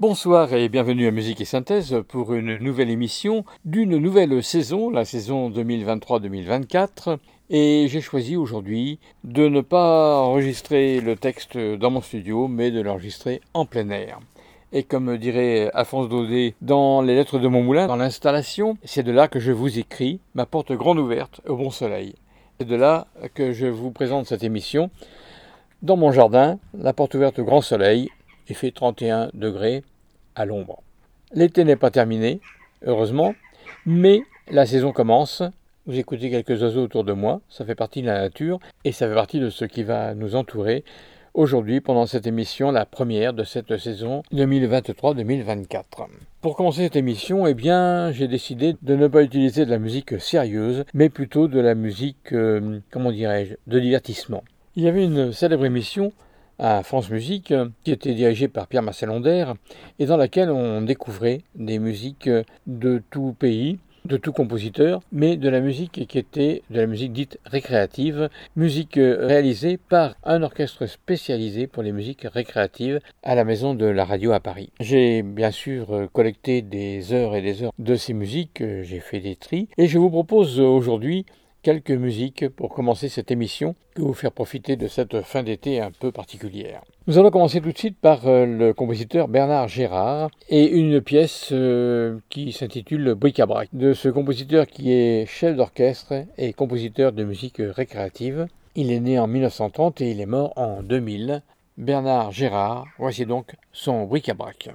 Bonsoir et bienvenue à Musique et Synthèse pour une nouvelle émission d'une nouvelle saison, la saison 2023-2024. Et j'ai choisi aujourd'hui de ne pas enregistrer le texte dans mon studio, mais de l'enregistrer en plein air. Et comme dirait Alphonse Daudet dans Les Lettres de mon moulin, dans l'installation, c'est de là que je vous écris, ma porte grande ouverte au bon soleil. C'est de là que je vous présente cette émission. Dans mon jardin, la porte ouverte au grand soleil, il fait 31 degrés à l'ombre. L'été n'est pas terminé, heureusement, mais la saison commence. Vous écoutez quelques oiseaux autour de moi, ça fait partie de la nature et ça fait partie de ce qui va nous entourer aujourd'hui pendant cette émission, la première de cette saison 2023-2024. Pour commencer cette émission, eh bien, j'ai décidé de ne pas utiliser de la musique sérieuse, mais plutôt de la musique, euh, comment dirais-je, de divertissement. Il y avait une célèbre émission à France Musique, qui était dirigée par Pierre Marcel et dans laquelle on découvrait des musiques de tout pays, de tout compositeur, mais de la musique qui était de la musique dite récréative, musique réalisée par un orchestre spécialisé pour les musiques récréatives à la maison de la radio à Paris. J'ai bien sûr collecté des heures et des heures de ces musiques, j'ai fait des tris, et je vous propose aujourd'hui quelques musiques pour commencer cette émission et vous faire profiter de cette fin d'été un peu particulière. Nous allons commencer tout de suite par euh, le compositeur Bernard Gérard et une pièce euh, qui s'intitule Bric-à-brac de ce compositeur qui est chef d'orchestre et compositeur de musique récréative. Il est né en 1930 et il est mort en 2000. Bernard Gérard, voici donc son Bric-à-brac.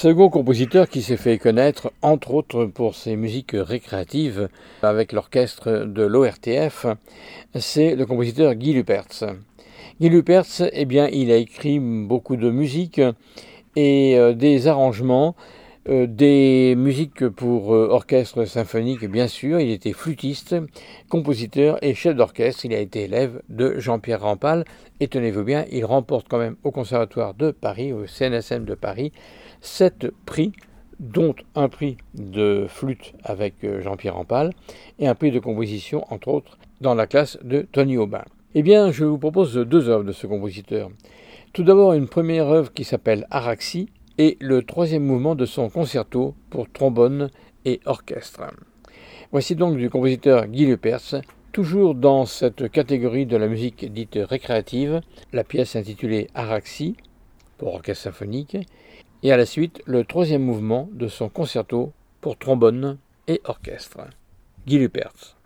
Second compositeur qui s'est fait connaître, entre autres pour ses musiques récréatives avec l'orchestre de l'ORTF, c'est le compositeur Guy Lupertz. Guy Lupertz, eh bien, il a écrit beaucoup de musique et euh, des arrangements, euh, des musiques pour euh, orchestre symphonique, bien sûr. Il était flûtiste, compositeur et chef d'orchestre. Il a été élève de Jean-Pierre Rampal. Et tenez-vous bien, il remporte quand même au Conservatoire de Paris, au CNSM de Paris, sept prix, dont un prix de flûte avec euh, Jean-Pierre Rampal et un prix de composition, entre autres, dans la classe de Tony Aubin. Eh bien, je vous propose deux œuvres de ce compositeur. Tout d'abord, une première œuvre qui s'appelle Araxie et le troisième mouvement de son concerto pour trombone et orchestre. Voici donc du compositeur Guy Lepers, toujours dans cette catégorie de la musique dite récréative, la pièce intitulée Araxie pour orchestre symphonique et à la suite le troisième mouvement de son concerto pour trombone et orchestre. Guy Lupertz.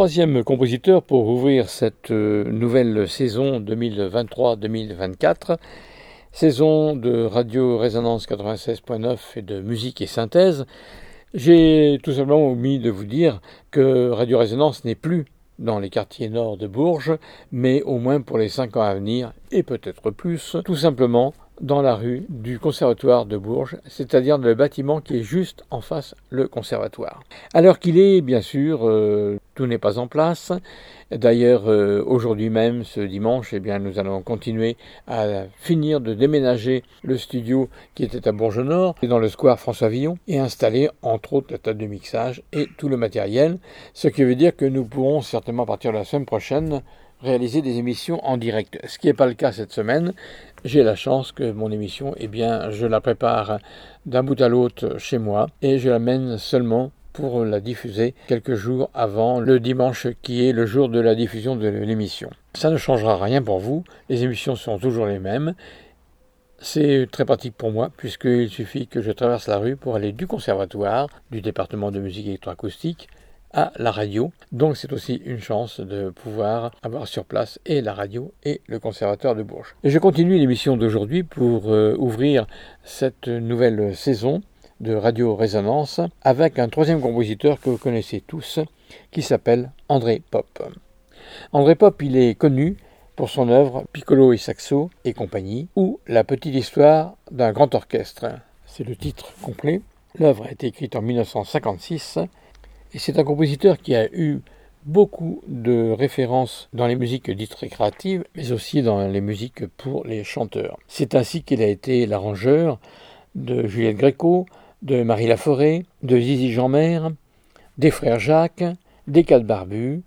Troisième compositeur pour ouvrir cette euh, nouvelle saison 2023-2024, saison de Radio Résonance 96.9 et de musique et synthèse. J'ai tout simplement omis de vous dire que Radio Résonance n'est plus dans les quartiers nord de Bourges, mais au moins pour les cinq ans à venir, et peut-être plus, tout simplement dans la rue du Conservatoire de Bourges, c'est-à-dire le bâtiment qui est juste en face le conservatoire. Alors qu'il est, bien sûr, euh, tout n'est pas en place. D'ailleurs, euh, aujourd'hui même, ce dimanche, eh bien, nous allons continuer à finir de déménager le studio qui était à Bourges-Nord, dans le square François Villon, et installer, entre autres, la table de mixage et tout le matériel, ce qui veut dire que nous pourrons certainement, partir de la semaine prochaine, réaliser des émissions en direct. Ce qui n'est pas le cas cette semaine. J'ai la chance que mon émission, eh bien, je la prépare d'un bout à l'autre chez moi et je l'amène seulement pour la diffuser quelques jours avant le dimanche qui est le jour de la diffusion de l'émission. Ça ne changera rien pour vous, les émissions sont toujours les mêmes. C'est très pratique pour moi puisqu'il suffit que je traverse la rue pour aller du conservatoire, du département de musique électroacoustique, à la radio. Donc c'est aussi une chance de pouvoir avoir sur place et la radio et le conservateur de Bourges. Et je continue l'émission d'aujourd'hui pour euh, ouvrir cette nouvelle saison de Radio Résonance avec un troisième compositeur que vous connaissez tous qui s'appelle André Pop. André Pop, il est connu pour son œuvre Piccolo et Saxo et compagnie ou La petite histoire d'un grand orchestre. C'est le titre complet. L'œuvre a été écrite en 1956 c'est un compositeur qui a eu beaucoup de références dans les musiques dites récréatives, mais aussi dans les musiques pour les chanteurs. C'est ainsi qu'il a été l'arrangeur de Juliette Gréco, de Marie Laforêt, de Zizi Jeanmer, des frères Jacques, des quatre barbus,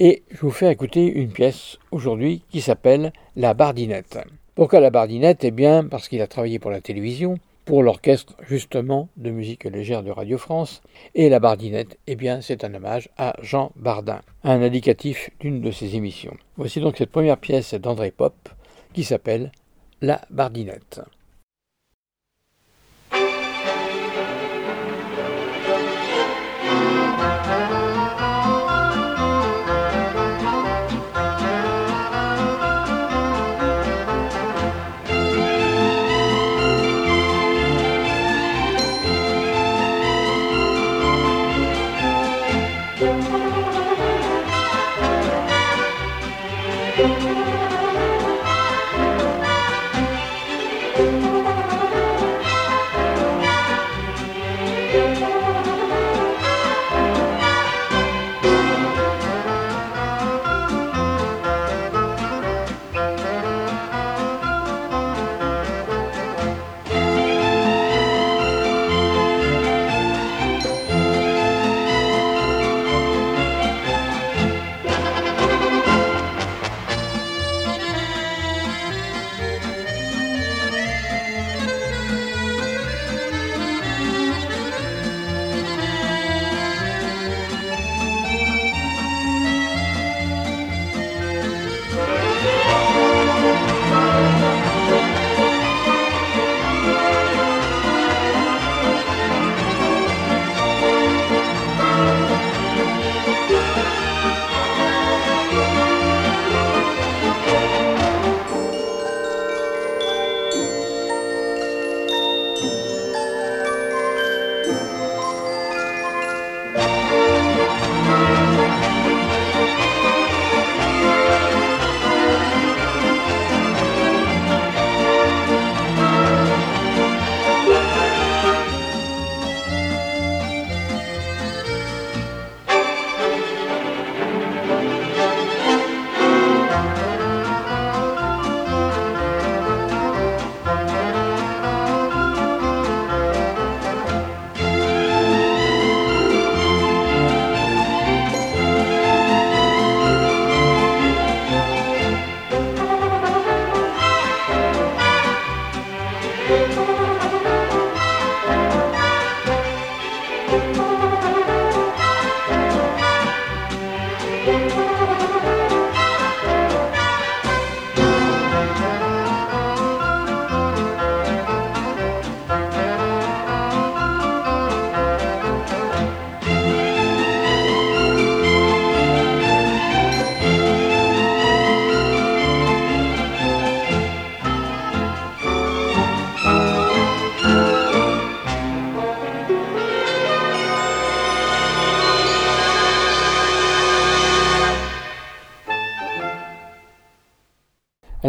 et je vous fais écouter une pièce aujourd'hui qui s'appelle La Bardinette. Pourquoi la Bardinette? Eh bien parce qu'il a travaillé pour la télévision, pour l'orchestre justement de musique légère de Radio France. Et la bardinette, eh bien c'est un hommage à Jean Bardin, un indicatif d'une de ses émissions. Voici donc cette première pièce d'André Pop qui s'appelle La bardinette.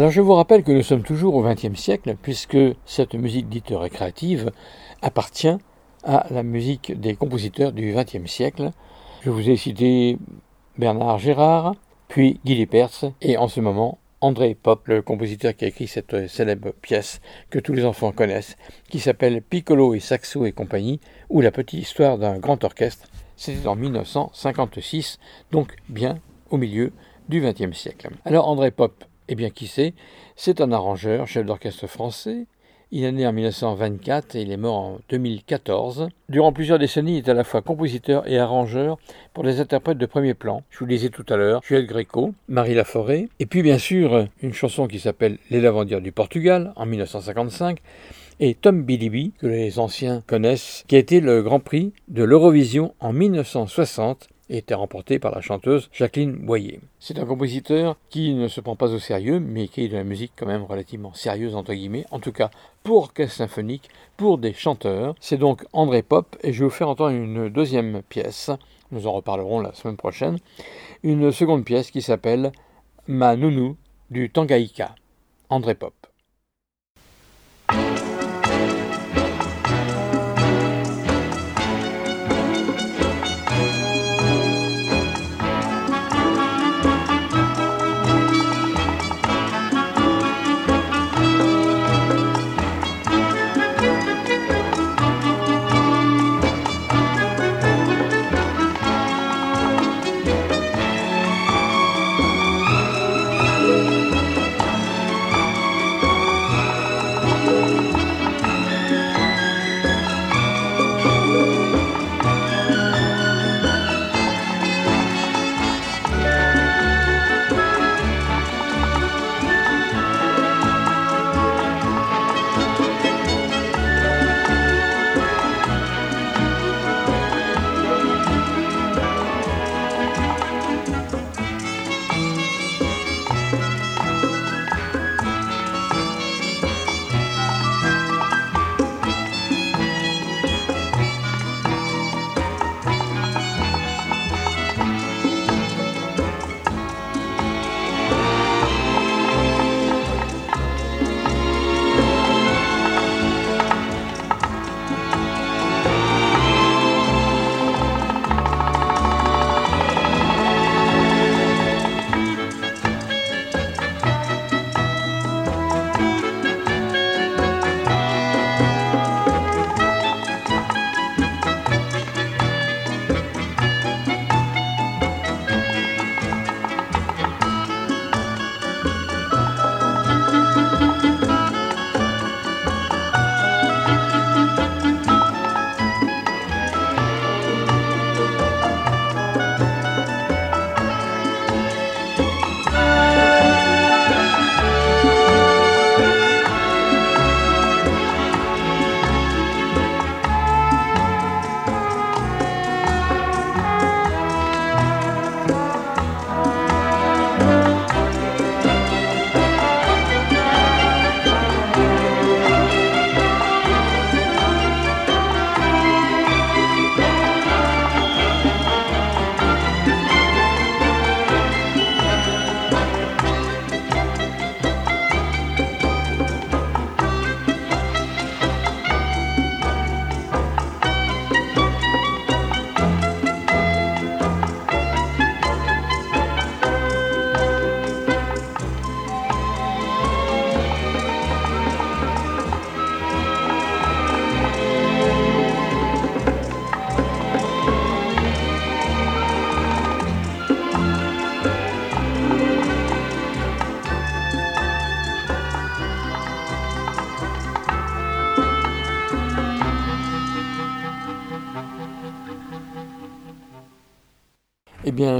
Alors je vous rappelle que nous sommes toujours au XXe siècle, puisque cette musique dite récréative appartient à la musique des compositeurs du XXe siècle. Je vous ai cité Bernard Gérard, puis Guy Lipertz, et en ce moment André Pop, le compositeur qui a écrit cette célèbre pièce que tous les enfants connaissent, qui s'appelle Piccolo et Saxo et compagnie, ou la petite histoire d'un grand orchestre. C'était en 1956, donc bien au milieu du XXe siècle. Alors André Pop, eh bien qui c'est C'est un arrangeur, chef d'orchestre français, il est né en 1924 et il est mort en 2014. Durant plusieurs décennies, il est à la fois compositeur et arrangeur pour des interprètes de premier plan. Je vous le disais tout à l'heure, Juliette Gréco, Marie Laforêt, et puis bien sûr une chanson qui s'appelle Les Lavandières du Portugal en 1955 et Tom Bilibi, que les anciens connaissent, qui a été le Grand Prix de l'Eurovision en 1960 et était remporté par la chanteuse Jacqueline Boyer. C'est un compositeur qui ne se prend pas au sérieux, mais qui est de la musique quand même relativement sérieuse, entre guillemets, en tout cas pour orchestre symphonique, pour des chanteurs. C'est donc André Pop, et je vais vous faire entendre une deuxième pièce, nous en reparlerons la semaine prochaine, une seconde pièce qui s'appelle Ma Nounou du Tangaïka, André Pop.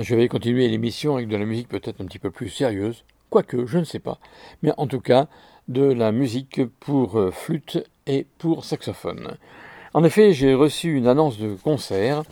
Je vais continuer l'émission avec de la musique peut-être un petit peu plus sérieuse, quoique, je ne sais pas, mais en tout cas, de la musique pour euh, flûte et pour saxophone. En effet, j'ai reçu une annonce de concert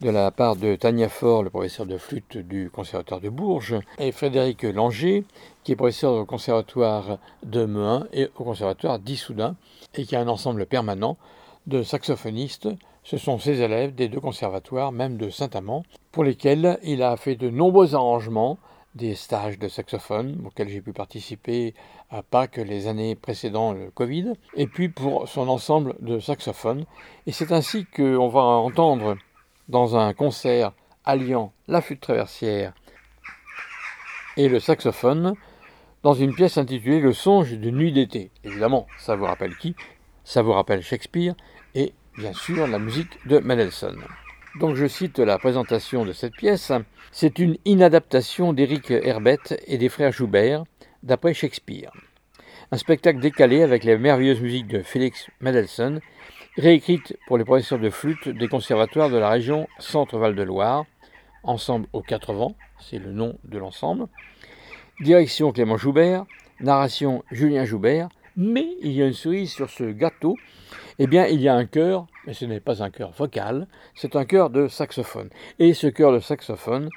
de la part de Tania Faure, le professeur de flûte du Conservatoire de Bourges, et Frédéric Langer, qui est professeur au Conservatoire de Mehun et au Conservatoire d'Issoudun, et qui a un ensemble permanent de saxophonistes ce sont ses élèves des deux conservatoires, même de Saint-Amand, pour lesquels il a fait de nombreux arrangements des stages de saxophone auxquels j'ai pu participer à Pâques les années précédant le Covid, et puis pour son ensemble de saxophones. Et c'est ainsi qu'on va entendre dans un concert alliant la flûte traversière et le saxophone dans une pièce intitulée Le songe d'une nuit d'été. Évidemment, ça vous rappelle qui? Ça vous rappelle Shakespeare et bien sûr la musique de Mendelssohn. Donc je cite la présentation de cette pièce. C'est une inadaptation d'Éric Herbette et des frères Joubert, d'après Shakespeare. Un spectacle décalé avec les merveilleuses musiques de Félix Mendelssohn, réécrite pour les professeurs de flûte des conservatoires de la région Centre-Val de Loire, ensemble aux quatre vents, c'est le nom de l'ensemble. Direction Clément Joubert, narration Julien Joubert, mais il y a une cerise sur ce gâteau, eh bien il y a un chœur, mais ce n'est pas un chœur vocal, c'est un chœur de saxophone. Et ce chœur de saxophone,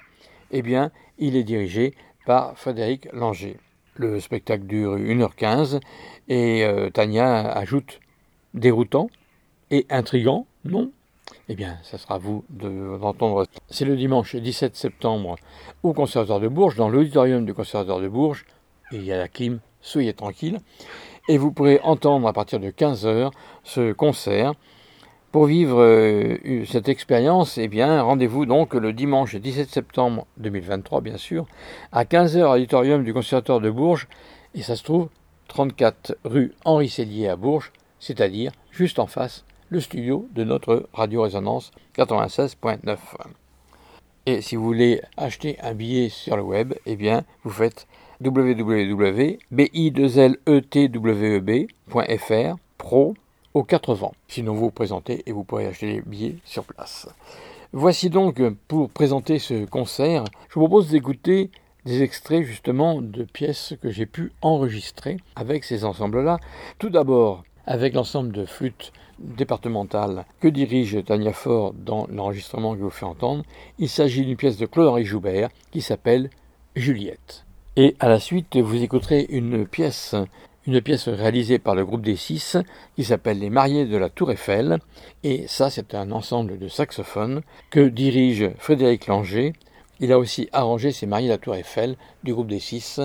eh bien il est dirigé par Frédéric Langer. Le spectacle dure 1h15 et euh, Tania ajoute déroutant et intrigant, non? Eh bien, ça sera à vous d'entendre. c'est le dimanche 17 septembre au Conservatoire de Bourges, dans l'auditorium du Conservatoire de Bourges. il y a la clim, soyez tranquille. Et vous pourrez entendre à partir de 15h ce concert. Pour vivre euh, cette expérience, eh bien, rendez-vous donc le dimanche 17 septembre 2023, bien sûr, à 15h à l'auditorium du Conservatoire de Bourges. Et ça se trouve 34 rue Henri Sellier à Bourges, c'est-à-dire juste en face le studio de notre Radio Résonance 96.9. Et si vous voulez acheter un billet sur le web, eh bien, vous faites www.bi2letweb.fr pro aux quatre vents. Sinon, vous vous présentez et vous pourrez acheter les billets sur place. Voici donc pour présenter ce concert, je vous propose d'écouter des extraits justement de pièces que j'ai pu enregistrer avec ces ensembles-là. Tout d'abord avec l'ensemble de flûtes départementales que dirige Tania Fort dans l'enregistrement que je vous fais entendre. Il s'agit d'une pièce de Claude-Henri Joubert qui s'appelle Juliette. Et à la suite, vous écouterez une pièce, une pièce réalisée par le groupe des Six qui s'appelle Les Mariés de la Tour Eiffel. Et ça, c'est un ensemble de saxophones que dirige Frédéric Langer. Il a aussi arrangé ces Mariés de la Tour Eiffel du groupe des Six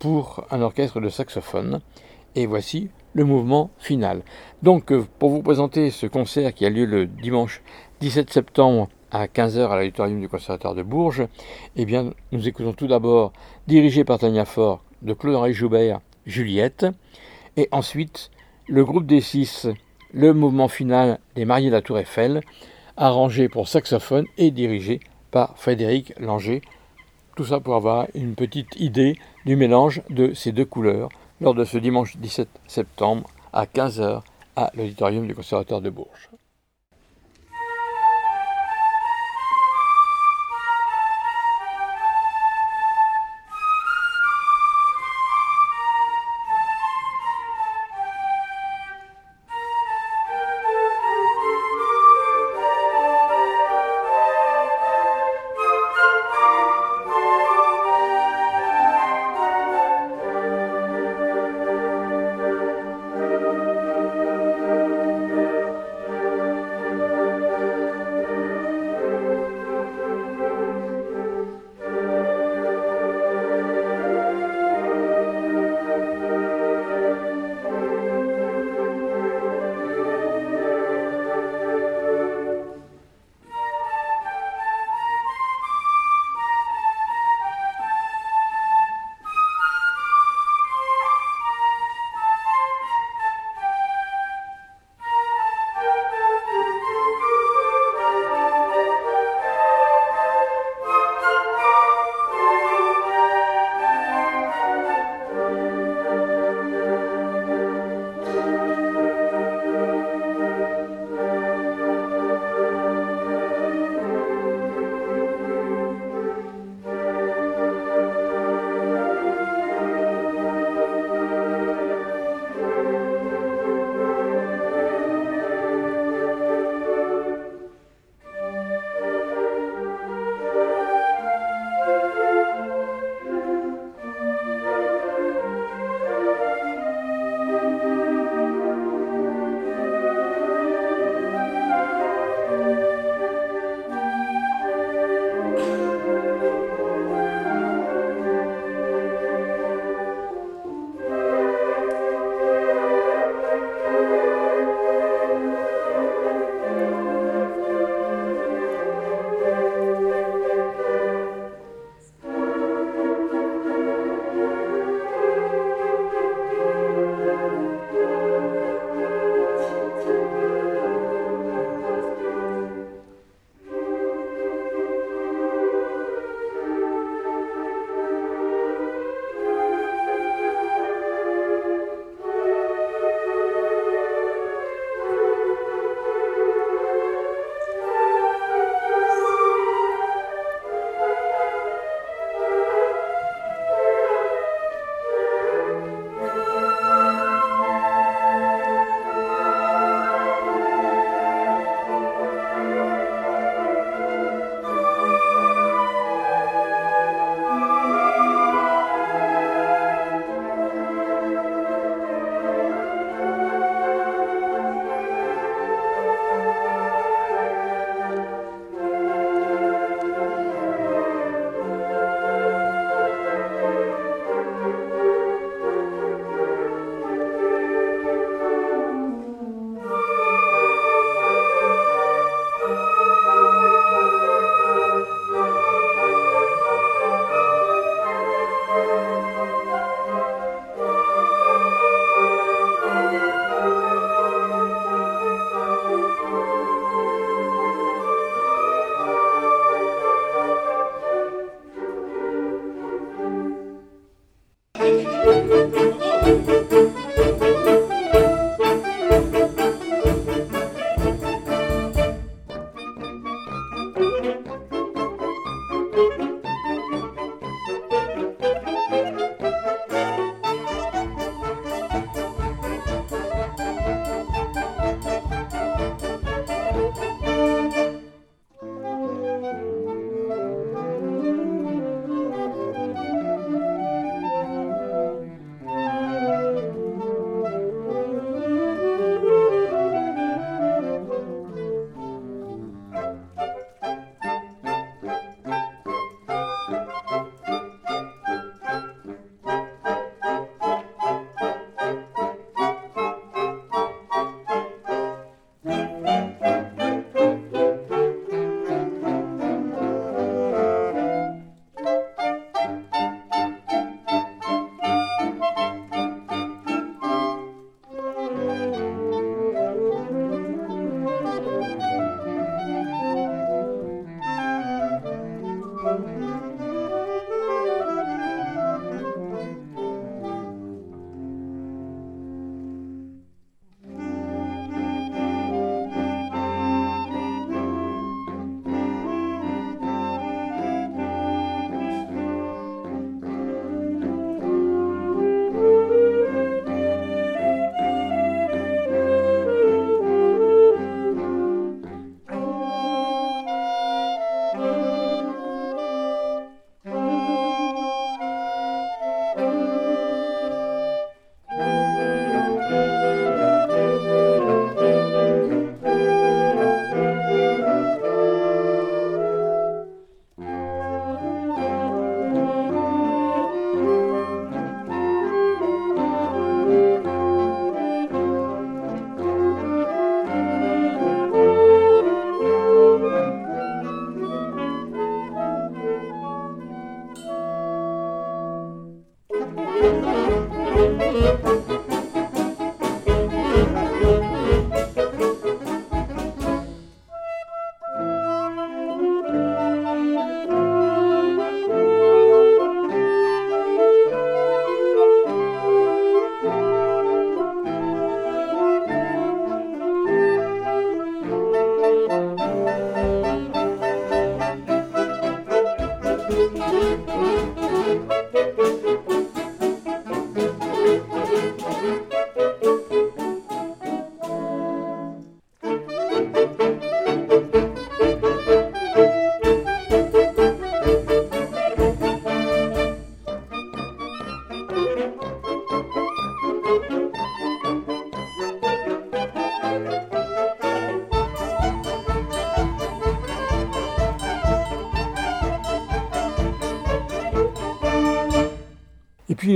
pour un orchestre de saxophones. Et voici le mouvement final. Donc, pour vous présenter ce concert qui a lieu le dimanche 17 septembre à 15h à l'auditorium du Conservatoire de Bourges, eh bien, nous écoutons tout d'abord, dirigé par Tania Fort, de Claude-Henri Joubert, Juliette, et ensuite le groupe des six, le mouvement final des Mariés de la Tour Eiffel, arrangé pour saxophone et dirigé par Frédéric Langer. Tout ça pour avoir une petite idée du mélange de ces deux couleurs lors de ce dimanche 17 septembre à 15h à l'auditorium du Conservatoire de Bourges.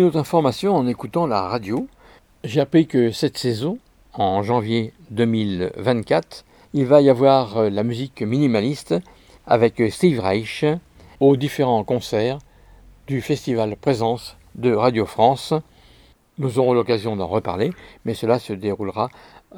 Puis une autre information en écoutant la radio, j'ai appris que cette saison, en janvier 2024, il va y avoir euh, la musique minimaliste avec Steve Reich aux différents concerts du festival Présence de Radio France. Nous aurons l'occasion d'en reparler, mais cela se déroulera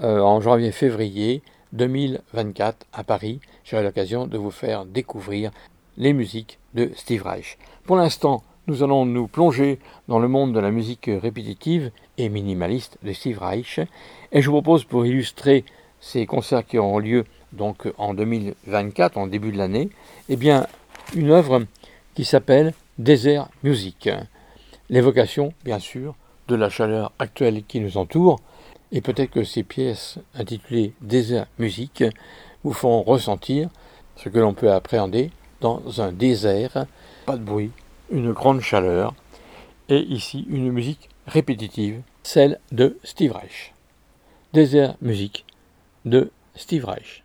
euh, en janvier-février 2024 à Paris. J'aurai l'occasion de vous faire découvrir les musiques de Steve Reich. Pour l'instant, nous allons nous plonger dans le monde de la musique répétitive et minimaliste de Steve Reich. Et je vous propose pour illustrer ces concerts qui auront lieu donc en 2024, en début de l'année, eh bien une œuvre qui s'appelle Desert Music. L'évocation, bien sûr, de la chaleur actuelle qui nous entoure, et peut-être que ces pièces intitulées Désert Music vous font ressentir ce que l'on peut appréhender dans un désert, pas de bruit, une grande chaleur, et ici une musique répétitive, celle de Steve Reich. Désert Music de Steve Reich.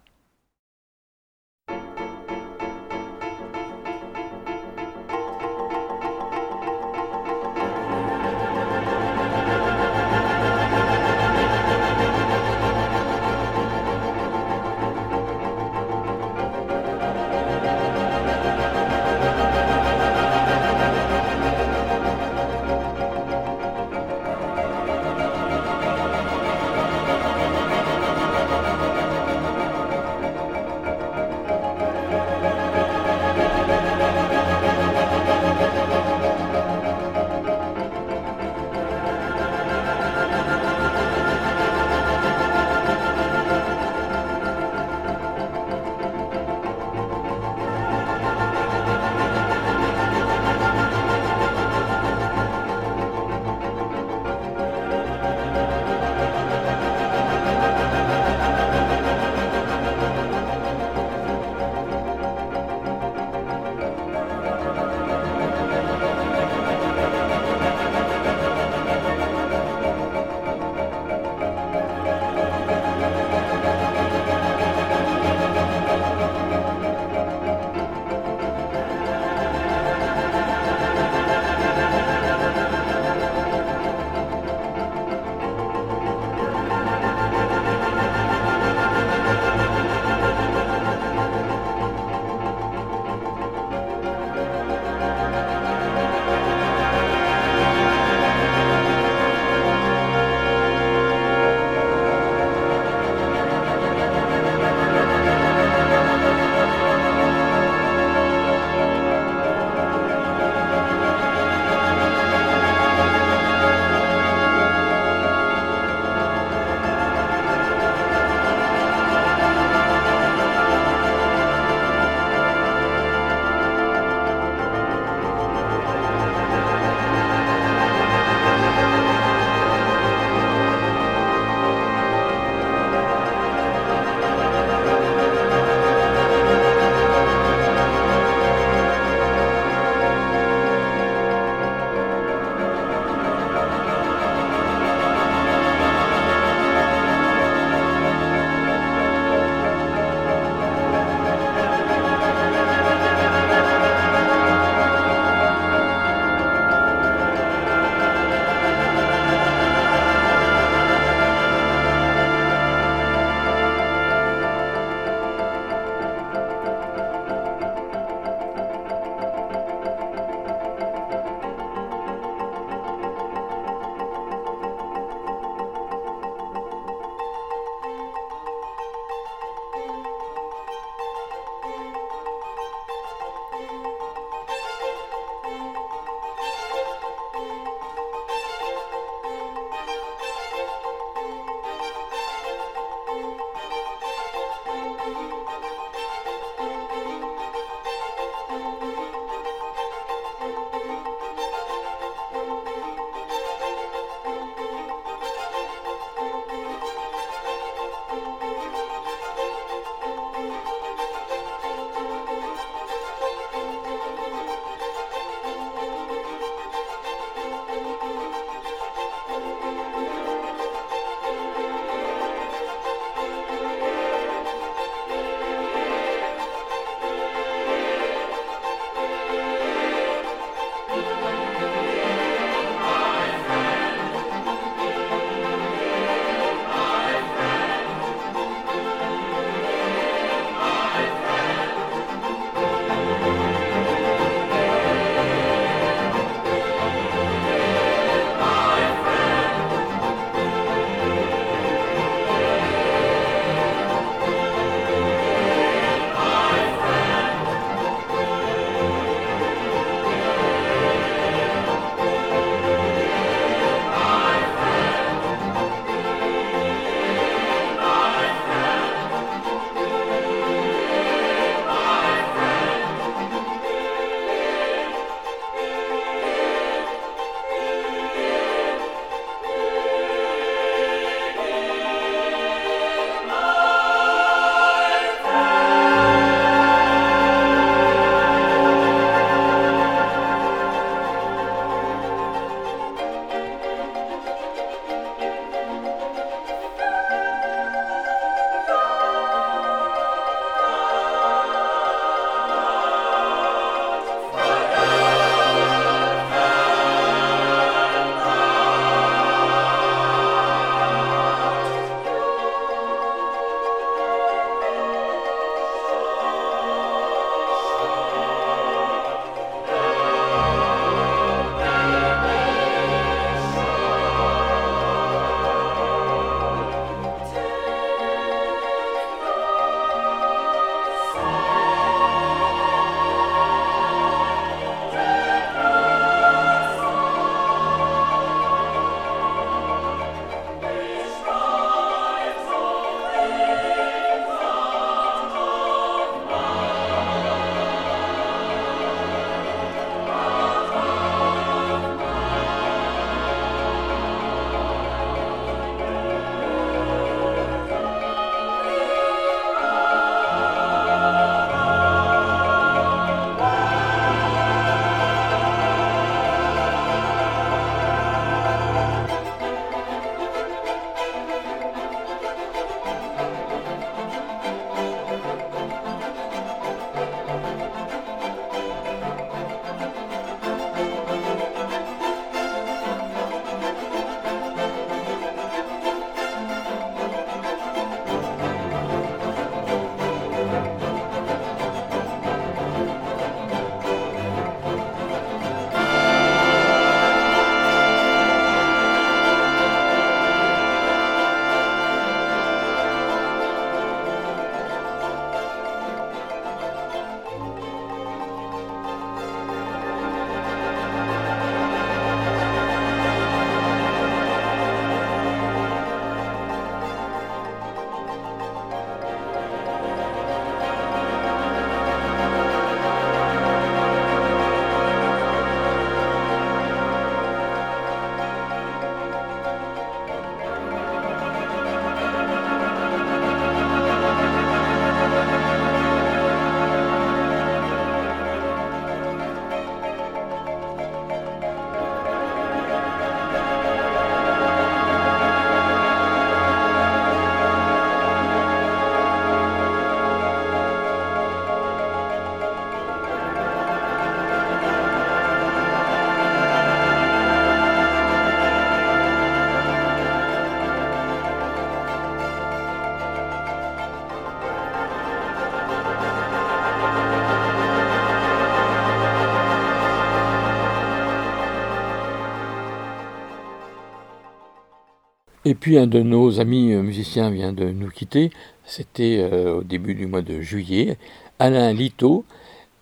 Et puis un de nos amis musiciens vient de nous quitter. C'était au début du mois de juillet. Alain Lito,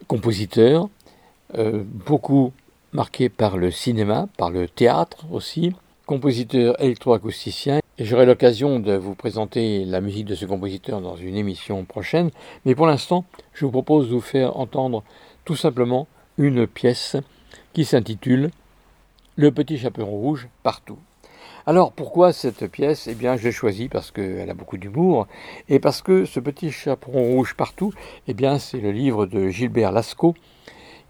compositeur, beaucoup marqué par le cinéma, par le théâtre aussi, compositeur électroacousticien. J'aurai l'occasion de vous présenter la musique de ce compositeur dans une émission prochaine. Mais pour l'instant, je vous propose de vous faire entendre tout simplement une pièce qui s'intitule Le petit chaperon rouge partout. Alors pourquoi cette pièce? Eh bien, je l'ai choisie parce qu'elle a beaucoup d'humour et parce que ce petit chaperon rouge partout, eh bien, c'est le livre de Gilbert Lascaux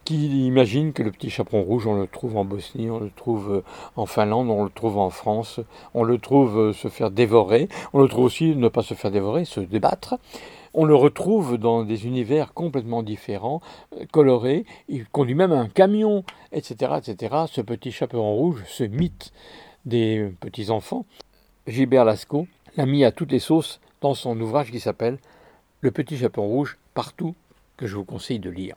qui imagine que le petit chaperon rouge, on le trouve en Bosnie, on le trouve euh, en Finlande, on le trouve en France, on le trouve euh, se faire dévorer, on le trouve aussi ne pas se faire dévorer, se débattre. On le retrouve dans des univers complètement différents, euh, colorés. Il conduit même un camion, etc., etc. Ce petit chaperon rouge, ce mythe des petits enfants, Gilbert Lascaux l'a mis à toutes les sauces dans son ouvrage qui s'appelle Le petit chaperon rouge partout que je vous conseille de lire.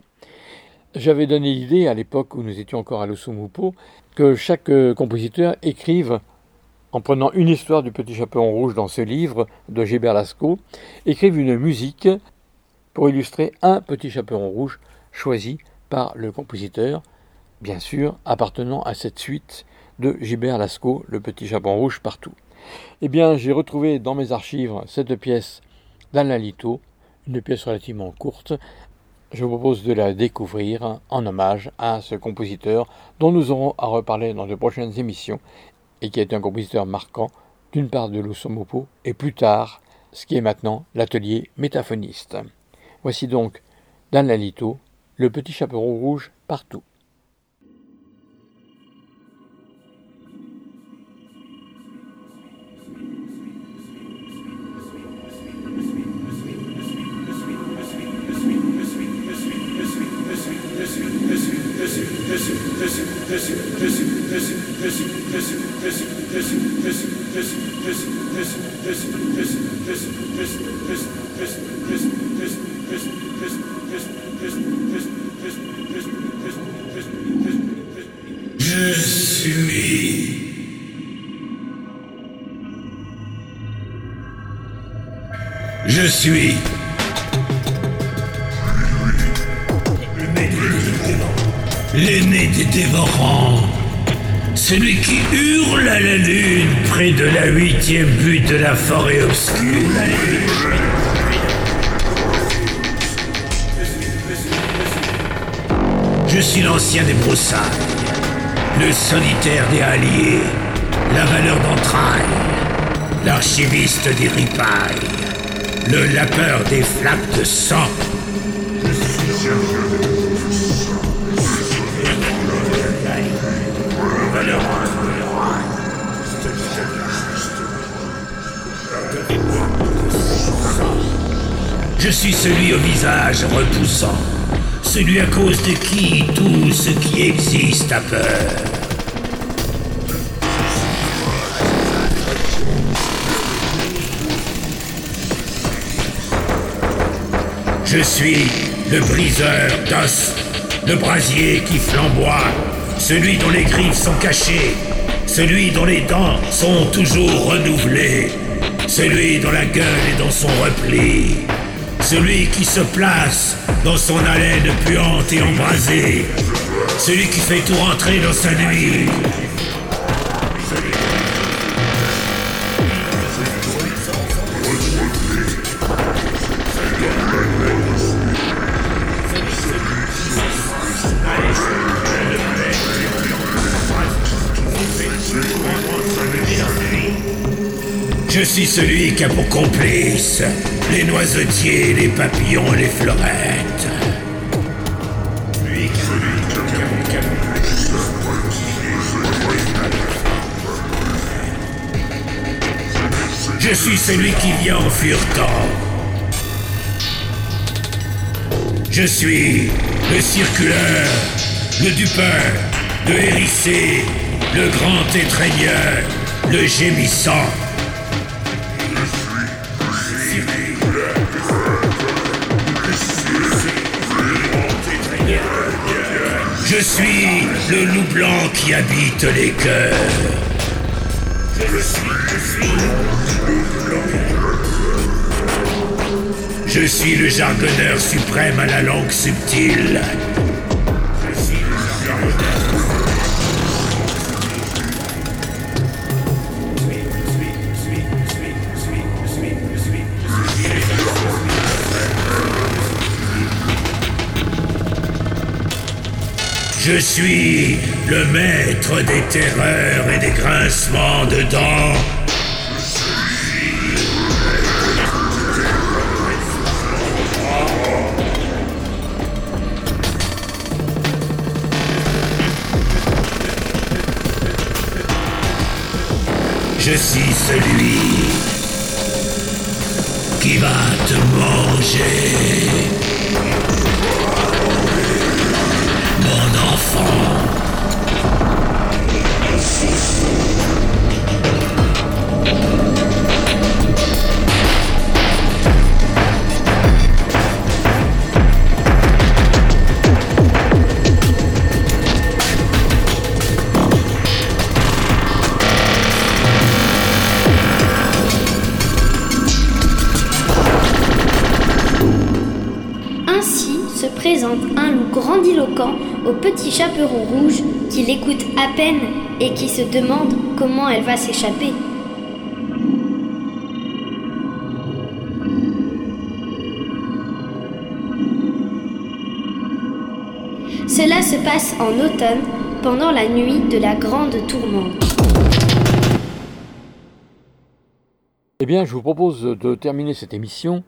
J'avais donné l'idée, à l'époque où nous étions encore à l'Osumupo, que chaque euh, compositeur écrive, en prenant une histoire du Petit Chaperon Rouge dans ce livre de Gilbert Lascaux, écrive une musique pour illustrer un Petit Chaperon Rouge choisi par le compositeur, bien sûr appartenant à cette suite de Gilbert Lascaux, Le Petit Chaperon Rouge partout. Eh bien, j'ai retrouvé dans mes archives cette pièce d'Alain Lito, une pièce relativement courte, je vous propose de la découvrir en hommage à ce compositeur dont nous aurons à reparler dans de prochaines émissions et qui est un compositeur marquant d'une part de l'Osomopo et plus tard ce qui est maintenant l'atelier métaphoniste. Voici donc Dan Lalito, le petit chaperon rouge partout. Je suis. L'aîné des dévorants. Celui qui hurle à la lune près de la huitième butte de la forêt obscure. Je suis l'ancien des broussailles, le solitaire des alliés, la valeur d'entrailles, l'archiviste des ripailles, le lapeur des flaques de sang. Je suis celui au visage repoussant, celui à cause de qui tout ce qui existe a peur. Je suis le briseur d'os, le brasier qui flamboie, celui dont les griffes sont cachées, celui dont les dents sont toujours renouvelées, celui dont la gueule est dans son repli. Celui qui se place dans son haleine puante et embrasée. Celui qui fait tout rentrer dans sa nuit. Je suis celui qui a pour complice les noisetiers, les papillons les fleurettes. Je suis celui qui vient en furetant. Je suis le circuleur, le dupeur, le hérissé, le grand étreigneur, le gémissant. Je suis le loup blanc qui habite les cœurs. Je suis le jargonneur suprême à la langue subtile. Je suis le maître des terreurs et des grincements de dents. Je suis celui qui va te manger. Et qui se demande comment elle va s'échapper. Cela se passe en automne, pendant la nuit de la grande tourmente. Eh bien, je vous propose de terminer cette émission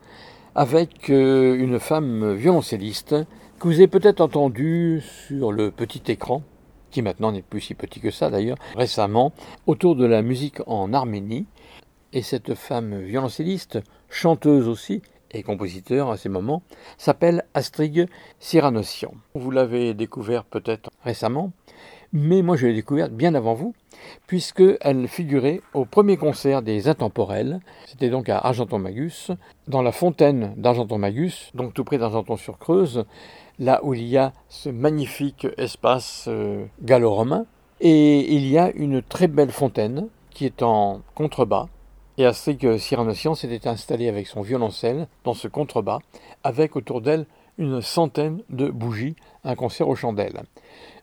avec euh, une femme violoncelliste que vous avez peut-être entendue sur le petit écran, qui maintenant n'est plus si petit que ça d'ailleurs, récemment, autour de la musique en Arménie. Et cette femme violoncelliste, chanteuse aussi, et compositeur à ces moments, s'appelle Astrid Cyranossian. Vous l'avez découvert peut-être récemment, mais moi je l'ai découverte bien avant vous, puisqu'elle figurait au premier concert des Intemporels, c'était donc à Argenton-Magus, dans la fontaine d'Argenton-Magus, donc tout près d'Argenton-sur-Creuse, là où il y a ce magnifique espace euh, gallo-romain, et il y a une très belle fontaine qui est en contrebas, et Astrid Cyranossian s'était installée avec son violoncelle dans ce contrebas, avec autour d'elle une centaine de bougies, un concert aux chandelles.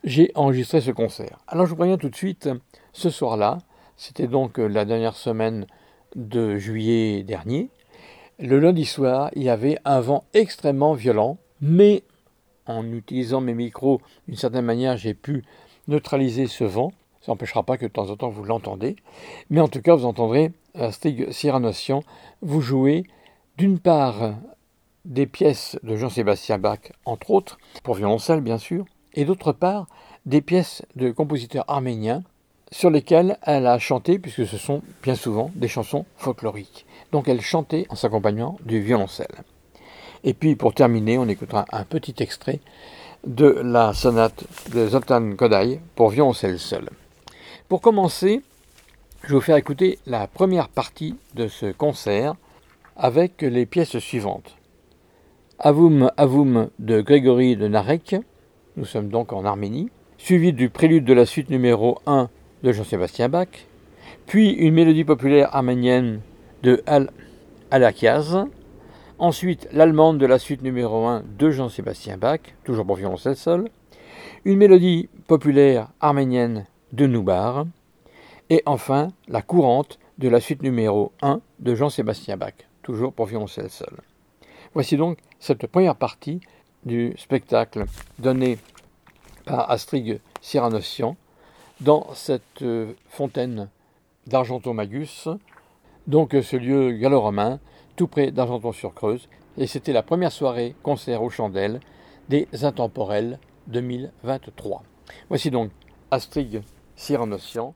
J'ai enregistré ce concert. Alors je vous préviens tout de suite, ce soir-là, c'était donc la dernière semaine de juillet dernier, le lundi soir, il y avait un vent extrêmement violent, mais en utilisant mes micros d'une certaine manière, j'ai pu neutraliser ce vent. Ça n'empêchera pas que de temps en temps vous l'entendez. Mais en tout cas, vous entendrez Stig Cyranossian vous jouer d'une part des pièces de Jean-Sébastien Bach, entre autres, pour violoncelle bien sûr, et d'autre part des pièces de compositeurs arméniens sur lesquelles elle a chanté, puisque ce sont bien souvent des chansons folkloriques. Donc elle chantait en s'accompagnant du violoncelle. Et puis pour terminer, on écoutera un petit extrait de la sonate de Zoltan Kodály pour violoncelle seul. Pour commencer, je vais vous faire écouter la première partie de ce concert avec les pièces suivantes. Avum Avum de Grégory de Narek, nous sommes donc en Arménie, suivi du prélude de la suite numéro 1 de Jean-Sébastien Bach, puis une mélodie populaire arménienne de Al Alakiaz, ensuite l'allemande de la suite numéro 1 de Jean-Sébastien Bach, toujours pour violoncelle seul, une mélodie populaire arménienne de Noubar, et enfin la courante de la suite numéro 1 de Jean-Sébastien Bach, toujours pour violoncelle seul. Voici donc cette première partie du spectacle donné par Astrid Cyranossian dans cette fontaine d'Argenton-Magus, donc ce lieu gallo-romain, tout près d'Argenton-sur-Creuse, et c'était la première soirée concert aux chandelles des Intemporels 2023. Voici donc Astrid Cyranossian.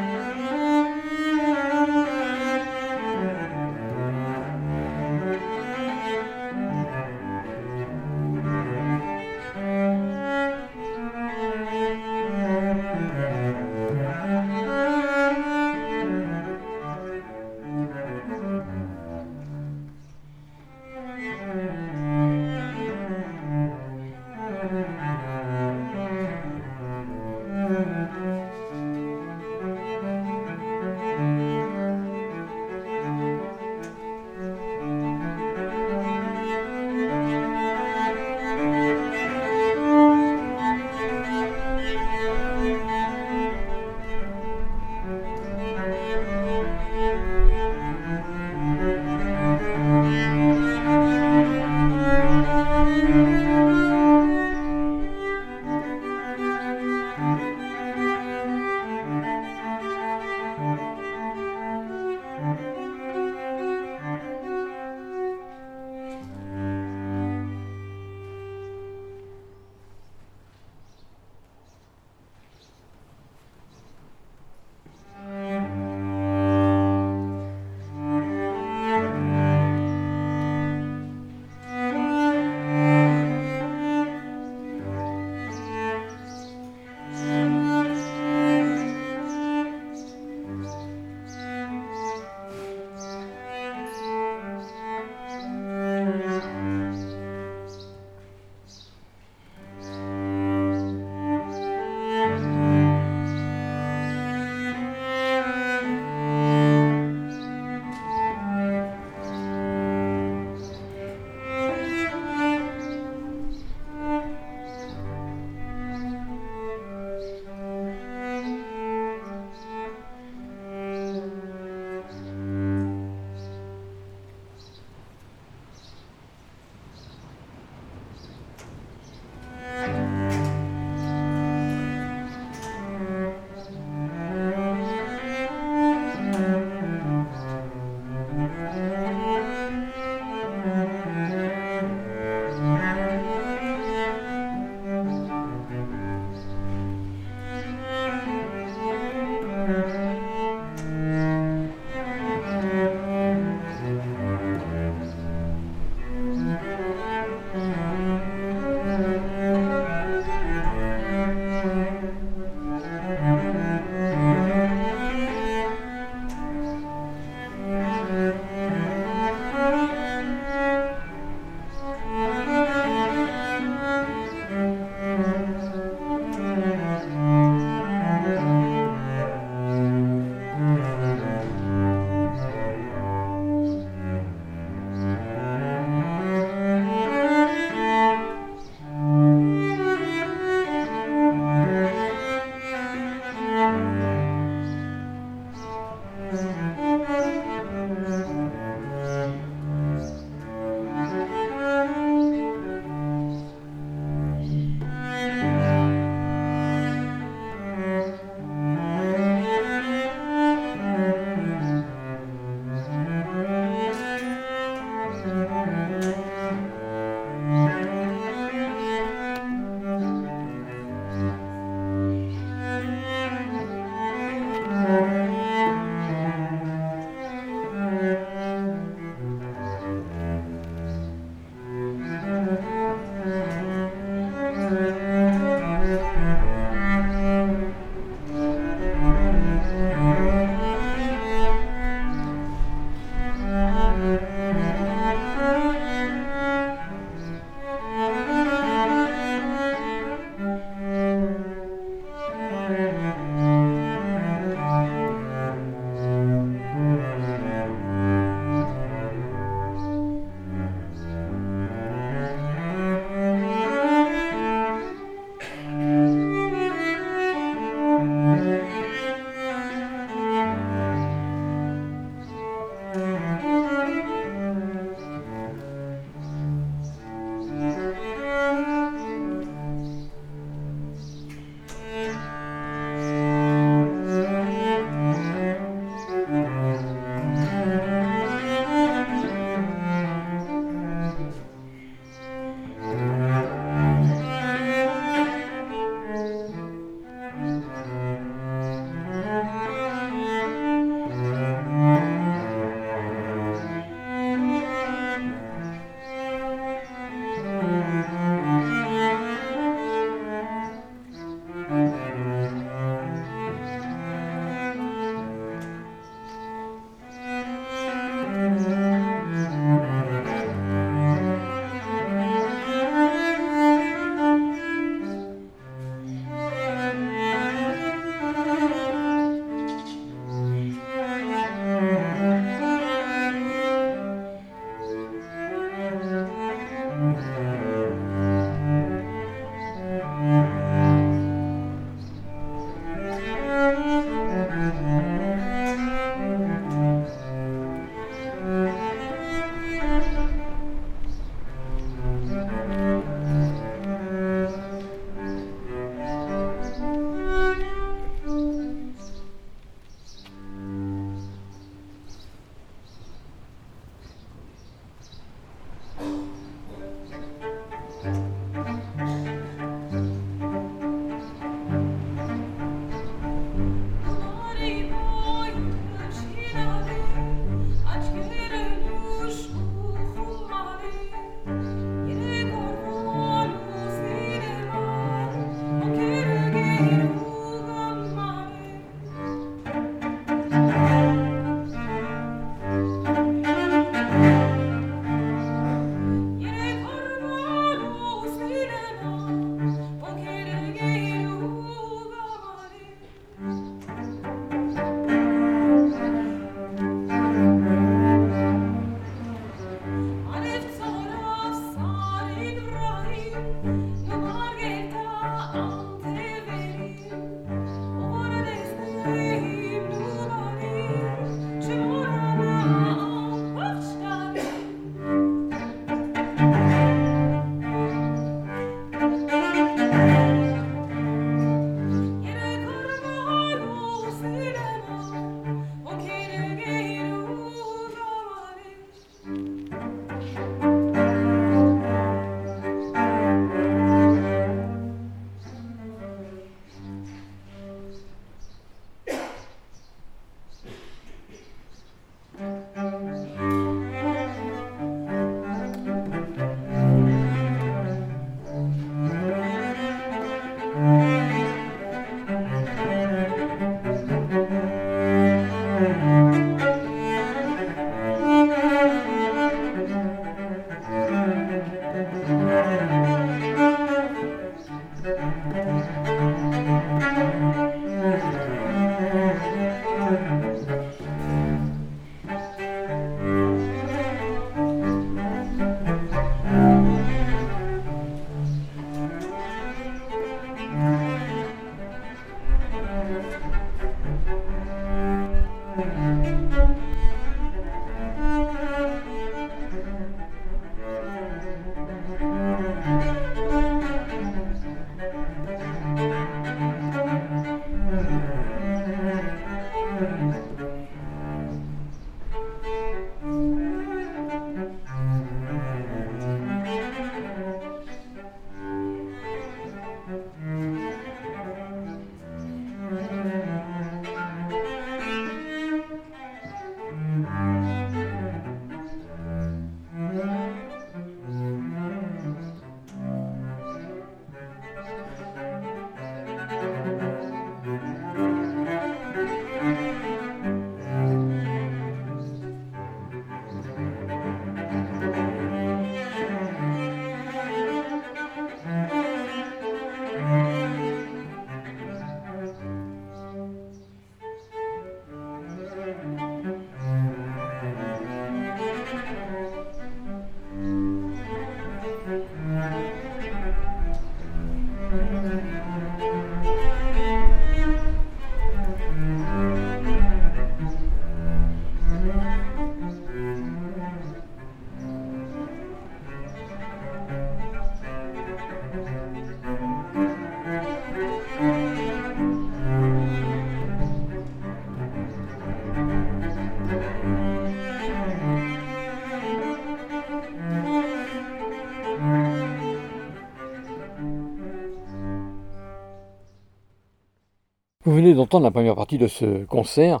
Vous venez d'entendre la première partie de ce concert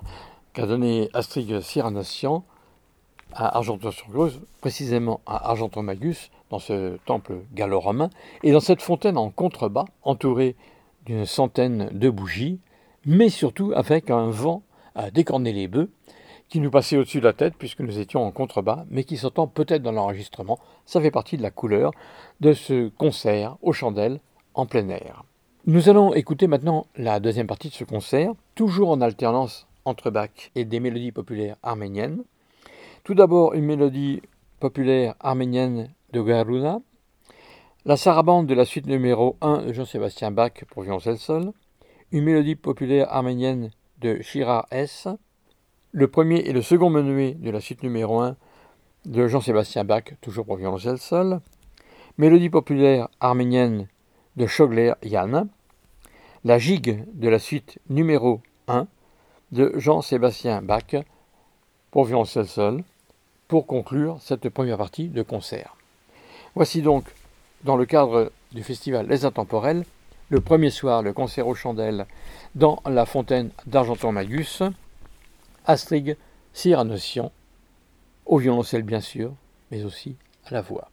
qu'a donné Astrid Cyranossian à Argenton-sur-Creuse, précisément à Argenton-Magus, dans ce temple gallo-romain, et dans cette fontaine en contrebas, entourée d'une centaine de bougies, mais surtout avec un vent à décorner les bœufs, qui nous passait au-dessus de la tête puisque nous étions en contrebas, mais qui s'entend peut-être dans l'enregistrement. Ça fait partie de la couleur de ce concert aux chandelles en plein air. Nous allons écouter maintenant la deuxième partie de ce concert, toujours en alternance entre Bach et des mélodies populaires arméniennes. Tout d'abord une mélodie populaire arménienne de Garuna, la sarabande de la suite numéro 1 de Jean-Sébastien Bach pour violoncelle seul, une mélodie populaire arménienne de Shira S, le premier et le second menuet de la suite numéro 1 de Jean-Sébastien Bach, toujours pour violoncelle seul, mélodie populaire arménienne de Schogler Yann, la gigue de la suite numéro 1 de Jean-Sébastien Bach pour violoncelle seul, pour conclure cette première partie de concert. Voici donc, dans le cadre du festival Les Intemporels, le premier soir le concert aux chandelles dans la fontaine d'Argenton-Magus, Astrid Cyranossian, au violoncelle bien sûr, mais aussi à la voix.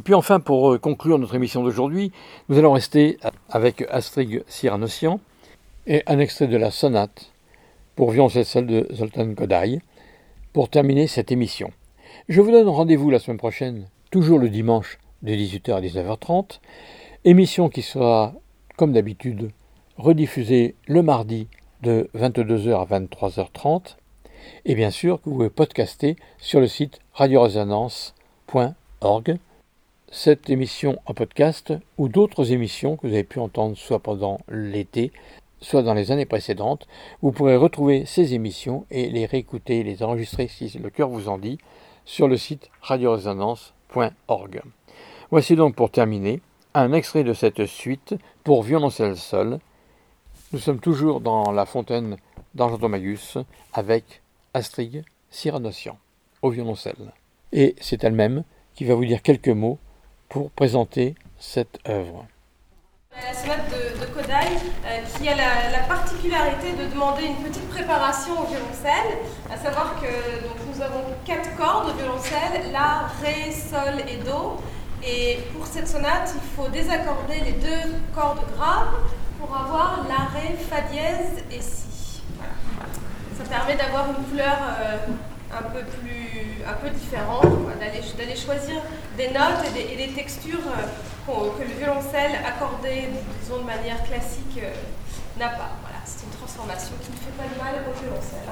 Et puis enfin, pour conclure notre émission d'aujourd'hui, nous allons rester avec Astrid Cyranossian et un extrait de la sonate pour violoncelle de Zoltan Kodaï pour terminer cette émission. Je vous donne rendez-vous la semaine prochaine, toujours le dimanche de 18h à 19h30, émission qui sera, comme d'habitude, rediffusée le mardi de 22h à 23h30, et bien sûr que vous pouvez podcaster sur le site radioresonance.org cette émission en podcast ou d'autres émissions que vous avez pu entendre soit pendant l'été, soit dans les années précédentes. Vous pourrez retrouver ces émissions et les réécouter, les enregistrer si le cœur vous en dit sur le site radioresonance.org. Voici donc pour terminer un extrait de cette suite pour violoncelle seul. Nous sommes toujours dans la fontaine d'Argentomagus avec Astrid Cyranossian au violoncelle. Et c'est elle-même qui va vous dire quelques mots pour présenter cette œuvre. La sonate de, Kodai, euh, qui a la, particularité de demander une petite préparation au violoncelle, à savoir que donc, nous avons quatre cordes au violoncelle, La, Ré, Sol et Do. Et pour cette sonate, il faut désaccorder les deux cordes graves pour avoir La, Ré, Fa dièse et Si. Ça permet d'avoir une couleur euh, un peu plus un peu différente, d'aller choisir des notes et des, textures euh, que le violoncelle accordé disons, de manière classique euh, n'a pas. Voilà, c'est une transformation qui ne fait pas de mal au violoncelle.